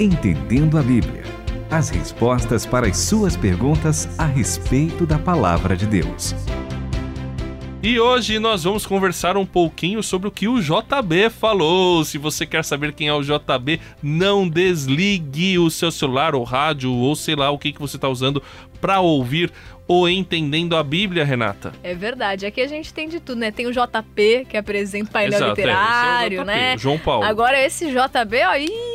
Entendendo a Bíblia. As respostas para as suas perguntas a respeito da palavra de Deus. E hoje nós vamos conversar um pouquinho sobre o que o JB falou. Se você quer saber quem é o JB, não desligue o seu celular ou rádio ou sei lá o que, que você está usando para ouvir ou entendendo a Bíblia, Renata? É verdade. Aqui a gente tem de tudo, né? Tem o JP, que apresenta o painel Exato, é, literário, esse é o JP, né? João Paulo. Agora esse JB, ó, ih,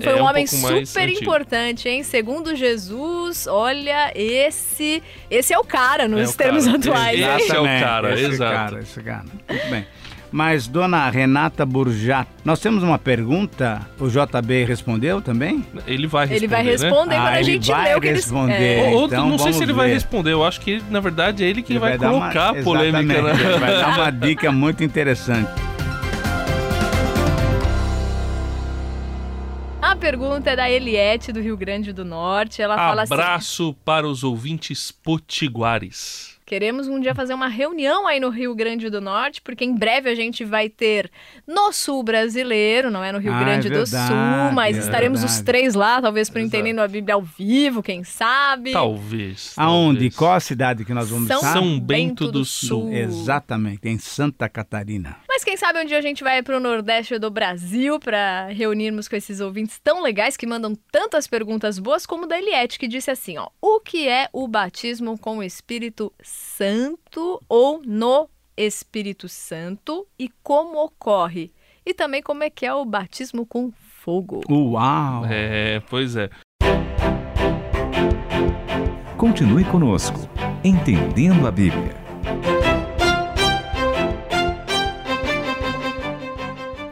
foi É um um homem super importante, hein? Segundo Jesus, olha, esse esse é o cara nos É o termos cara. atuais, Esse é o cara, esse exato. cara, esse cara. Muito bem. Mas, dona Renata Burjat, nós temos uma pergunta, o JB respondeu também? Ele vai responder, Ele vai né? responder quando Ah, a ele gente vai lê o que eles... responder. É. Ou, Então, não sei se ele vai ver. responder, eu acho que na verdade é ele que Ele vai, uma- colocar a polêmica, né? ele vai dar uma dica muito interessante. Pergunta é da Eliette, do Rio Grande do Norte. Ela fala assim... Abraço para os ouvintes potiguares. Queremos um dia fazer uma reunião aí no Rio Grande do Norte, porque em breve a gente vai ter no Sul brasileiro, não é no Rio Ah, é Grande do verdade, Sul, mas é estaremos os verdade. três lá, talvez para entendendo a Bíblia ao vivo, quem sabe. Talvez. Aonde? talvez. Qual a cidade que nós vamos São, estar? São Bento do Sul. Exatamente, em Santa Catarina. Quem sabe um dia a gente vai para o Nordeste do Brasil para reunirmos com esses ouvintes tão legais que mandam tantas perguntas boas como da Eliette, que disse assim, ó: "O que é o batismo com o Espírito Santo ou no Espírito Santo e como ocorre? E também como é que é o batismo com fogo?" Uau! É, pois é. Continue conosco. Entendendo a Bíblia.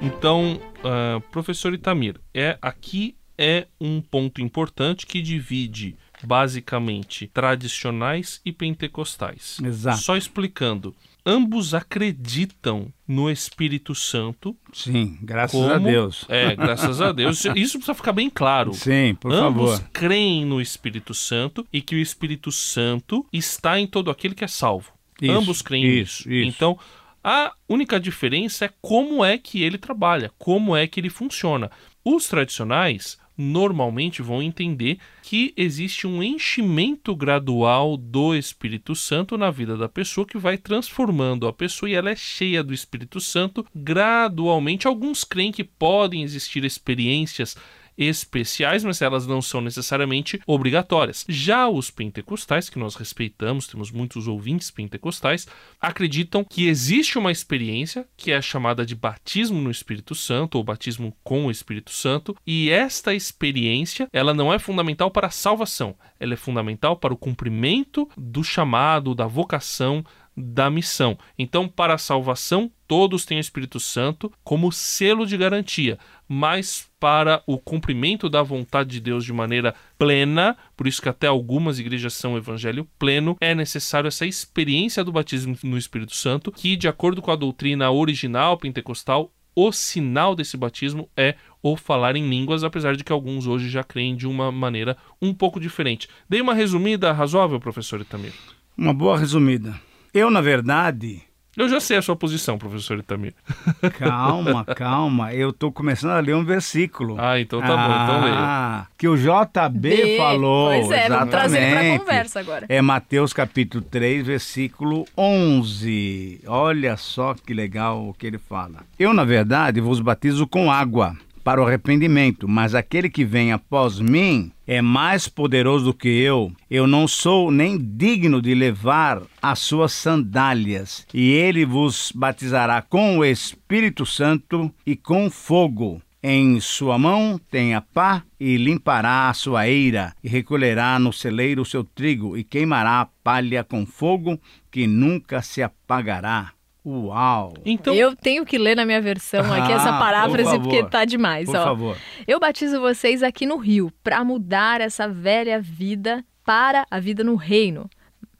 Então, ah, professor Itamir, é, aqui é um ponto importante que divide basicamente tradicionais e pentecostais. Exato. Só explicando, ambos acreditam no Espírito Santo. Sim, graças como, a Deus. É, graças a Deus. Isso- precisa ficar bem claro. Sim, por Ambos favor. creem no Espírito Santo e que o Espírito Santo está em todo aquele que é salvo. Isso, Ambos creem isso, nisso. isso. Então, a única diferença é como é que ele trabalha, como é que ele funciona. Os tradicionais normalmente vão entender que existe um enchimento gradual do Espírito Santo na vida da pessoa que vai transformando a pessoa e ela é cheia do Espírito Santo gradualmente. Alguns creem que podem existir experiências especiais, mas elas não são necessariamente obrigatórias. Já os pentecostais, que nós respeitamos, temos muitos ouvintes pentecostais, acreditam que existe uma experiência que é chamada de batismo no Espírito Santo ou batismo com o Espírito Santo, e esta experiência, ela não é fundamental para a salvação, ela é fundamental para o cumprimento do chamado, da vocação, da missão. Então, para a salvação, todos têm o Espírito Santo como selo de garantia, mas para o cumprimento da vontade de Deus de maneira plena, por isso que até algumas igrejas são evangelho pleno, é necessário essa experiência do batismo no Espírito Santo, que de acordo com a doutrina original pentecostal, o sinal desse batismo é o falar em línguas, apesar de que alguns hoje já creem de uma maneira um pouco diferente. Dei uma resumida razoável, professor Itamir. Uma boa resumida. Eu, na verdade, Eu já sei a sua posição, professor Itamir. calma, calma, eu tô começando a ler um versículo. Ah, então tá bom, então leia. Ah, que o JB B. falou. Pois é, vamos trazer ele pra exatamente. conversa agora. É Mateus capítulo 3, versículo 11. Olha só que legal o que ele fala. Eu, na verdade, vos batizo com água para o arrependimento, mas aquele que vem após mim é mais poderoso do que eu. Eu não sou nem digno de levar as suas sandálias, e ele vos batizará com o Espírito Santo e com fogo. Em sua mão tem a pá e limpará a sua eira, e recolherá no celeiro o seu trigo, e queimará a palha com fogo que nunca se apagará. Uau! Então, Eu tenho que ler na minha versão aqui essa Ah, paráfrase por porque tá demais, Por ó. favor. Eu batizo vocês aqui no Rio para mudar essa velha vida para a vida no reino.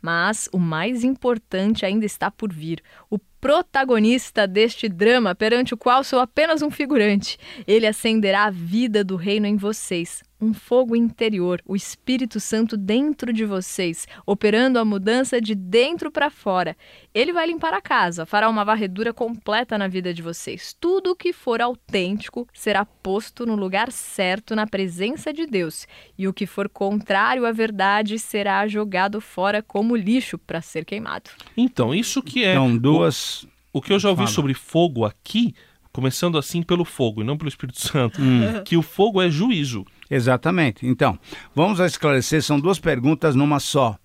Mas o mais importante ainda está por vir. O protagonista deste drama, perante o qual sou apenas um figurante. Ele acenderá a vida do reino em vocês um fogo interior, o Espírito Santo dentro de vocês, operando a mudança de dentro para fora. Ele vai limpar a casa, fará uma varredura completa na vida de vocês. Tudo o que for autêntico será posto no lugar certo na presença de Deus, e o que for contrário à verdade será jogado fora como lixo para ser queimado. Então, isso que é. Então, duas. O, que eu já ouvi Fala. sobre fogo aqui, começando assim pelo fogo e não pelo Espírito Santo, Hum. que o fogo é juízo. Exatamente. Então, vamos esclarecer, são duas perguntas numa só.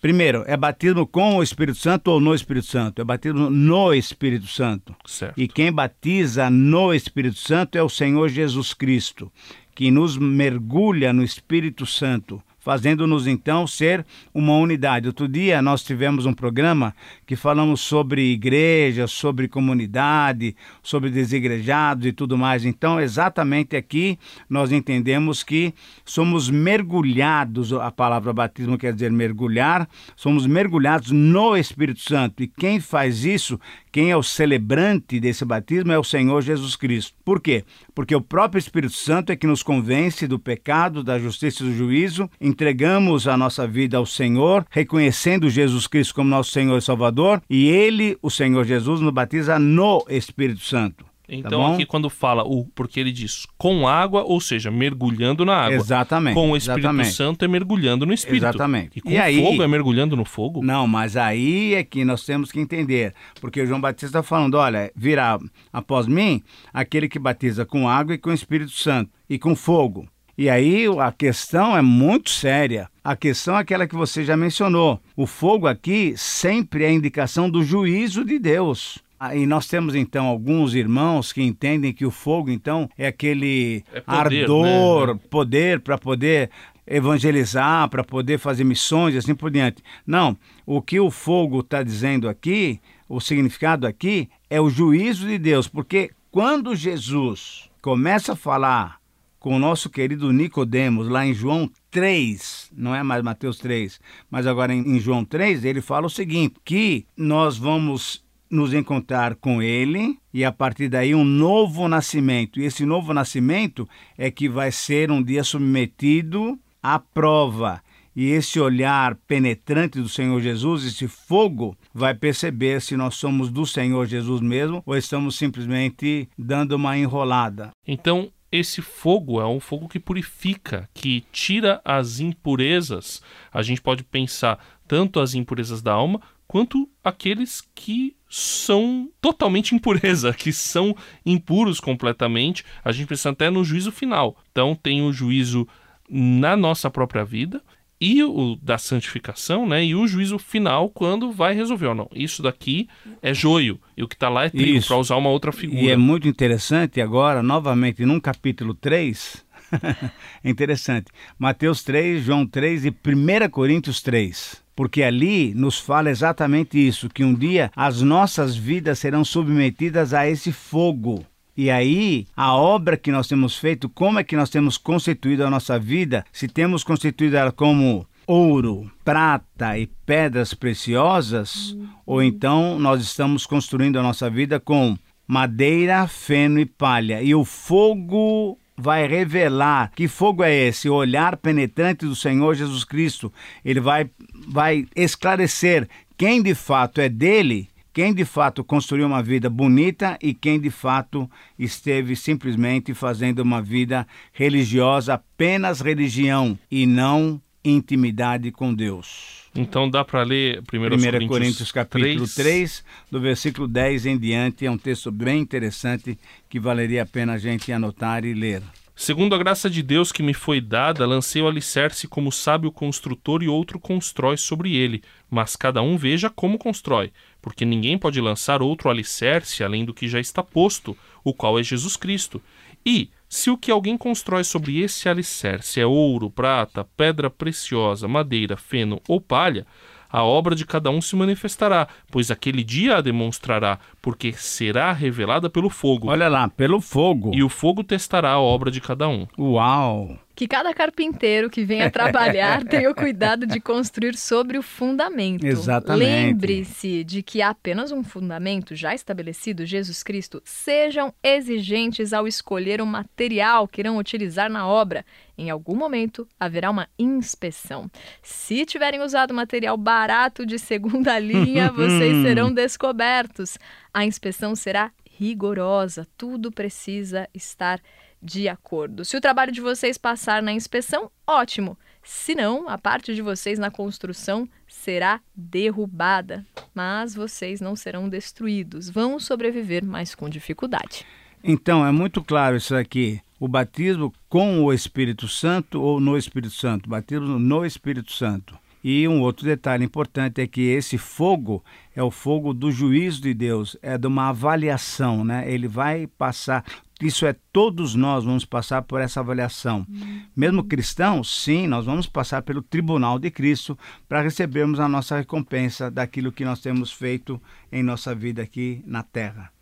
Primeiro, é batismo com o Espírito Santo ou no Espírito Santo? É batismo no Espírito Santo. Certo. E quem batiza no Espírito Santo é o Senhor Jesus Cristo, que nos mergulha no Espírito Santo, fazendo-nos então ser uma unidade. Outro dia nós tivemos um programa que falamos sobre igreja, sobre comunidade, sobre desigrejados e tudo mais. Então, exatamente aqui nós entendemos que somos mergulhados, a palavra batismo quer dizer mergulhar, somos mergulhados no Espírito Santo. E quem faz isso, quem é o celebrante desse batismo é o Senhor Jesus Cristo. Por quê? Porque o próprio Espírito Santo é que nos convence do pecado, da justiça e do juízo. Entregamos a nossa vida ao Senhor, reconhecendo Jesus Cristo como nosso Senhor e Salvador, e ele, o Senhor Jesus, nos batiza no Espírito Santo. Então, bom? aqui quando fala o. Porque ele diz com água, ou seja, mergulhando na água. Exatamente. Com o Espírito exatamente. Santo é mergulhando no Espírito. Exatamente. E com E aí- fogo é mergulhando no fogo? Não, mas aí é que nós temos que entender, porque o João Batista está falando, olha, virá após mim aquele que batiza com água e com o Espírito Santo e com fogo. E aí a questão é muito séria. A questão é aquela que você já mencionou. O fogo aqui sempre é indicação do juízo de Deus. Ah, E nós temos então alguns irmãos que entendem que o fogo então é aquele É poder, ardor, né? poder para poder evangelizar, para poder fazer missões e assim por diante. Não, o que o fogo está dizendo aqui, o significado aqui, é o juízo de Deus, porque quando Jesus começa a falar com o nosso querido Nicodemos, lá em João 3, não é mais Mateus 3, mas agora em, em João 3, ele fala o seguinte, que nós vamos nos encontrar com ele e a partir daí um novo nascimento. E esse novo nascimento é que vai ser um dia submetido à prova. E esse olhar penetrante do Senhor Jesus, esse fogo, vai perceber se nós somos do Senhor Jesus mesmo ou estamos simplesmente dando uma enrolada. Então, esse fogo é um fogo que purifica, que tira as impurezas. A gente pode pensar tanto as impurezas da alma quanto aqueles que são totalmente impureza, que são impuros completamente. A gente pensa até no juízo final. Então, tem o juízo na nossa própria vida e o da santificação, né? E o juízo final quando vai resolver, ou não. Isso daqui é joio e o que está lá é trigo, para usar uma outra figura. E é muito interessante agora, novamente, num capítulo 3, é interessante, Mateus 3, João 3 e 1 Coríntios 3. Porque ali nos fala exatamente isso, que um dia as nossas vidas serão submetidas a esse fogo. E aí, a obra que nós temos feito, como é que nós temos constituído a nossa vida? Se temos constituído ela como ouro, prata e pedras preciosas, ou então nós estamos construindo a nossa vida com madeira, feno e palha. E o fogo vai revelar que fogo é esse, o olhar penetrante do Senhor Jesus Cristo. Ele vai vai esclarecer quem de fato é dele quem de fato construiu uma vida bonita e quem de fato esteve simplesmente fazendo uma vida religiosa, apenas religião e não intimidade com Deus. Então dá para ler 1 1 Coríntios, Coríntios capítulo 3. 3, do versículo 10 em diante, é um texto bem interessante que valeria a pena a gente anotar e ler. Segundo a graça de Deus que me foi dada, lancei o alicerce como sabe o construtor e outro constrói sobre ele, mas cada um veja como constrói, porque ninguém pode lançar outro alicerce além do que já está posto, o qual é Jesus Cristo. E, se o que alguém constrói sobre esse alicerce é ouro, prata, pedra preciosa, madeira, feno ou palha, a obra de cada um se manifestará, pois aquele dia a demonstrará, porque será revelada pelo fogo. Olha lá, pelo fogo. E o fogo testará a obra de cada um. Uau! Que cada carpinteiro que venha trabalhar tenha o cuidado de construir sobre o fundamento. Exatamente. Lembre-se de que há apenas um fundamento já estabelecido, Jesus Cristo. Sejam exigentes ao escolher o material que irão utilizar na obra. Em algum momento haverá uma inspeção. Se tiverem usado material barato de segunda linha, vocês serão descobertos. A inspeção será rigorosa, tudo precisa estar de acordo. Se o trabalho de vocês passar na inspeção, ótimo. Se não, a parte de vocês na construção será derrubada, mas vocês não serão destruídos. Vão sobreviver, mas com dificuldade. Então, é muito claro isso aqui. O batismo com o Espírito Santo ou no Espírito Santo? Batismo no Espírito Santo. E um outro detalhe importante é que esse fogo é o fogo do juízo de Deus, é de uma avaliação, né? Ele vai passar isso é todos nós vamos passar por essa avaliação. Mesmo cristãos, sim, nós vamos passar pelo tribunal de Cristo para recebermos a nossa recompensa daquilo que nós temos feito em nossa vida aqui na terra.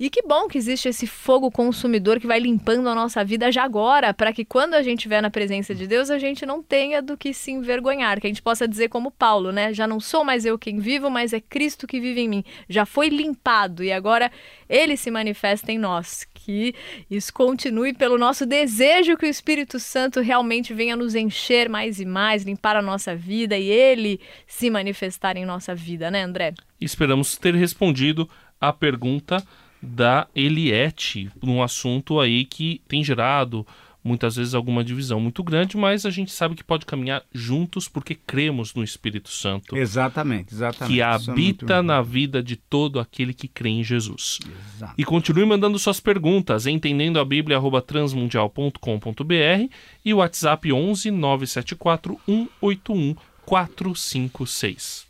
E que bom que existe esse fogo consumidor que vai limpando a nossa vida já agora, para que quando a gente estiver na presença de Deus, a gente não tenha do que se envergonhar, que a gente possa dizer como Paulo, né? Já não sou mais eu quem vivo, mas é Cristo que vive em mim. Já foi limpado e agora ele se manifesta em nós. Que isso continue pelo nosso desejo que o Espírito Santo realmente venha nos encher mais e mais, limpar a nossa vida e ele se manifestar em nossa vida, né, André? Esperamos ter respondido a pergunta da Eliette, num assunto aí que tem gerado muitas vezes alguma divisão muito grande, mas a gente sabe que pode caminhar juntos porque cremos no Espírito Santo. Exatamente, exatamente. Que é habita é na vida de todo aquele que crê em Jesus. Exato. E continue mandando suas perguntas, entendendo a Bíblia transmundial.com.br e o WhatsApp 11 974 181 456.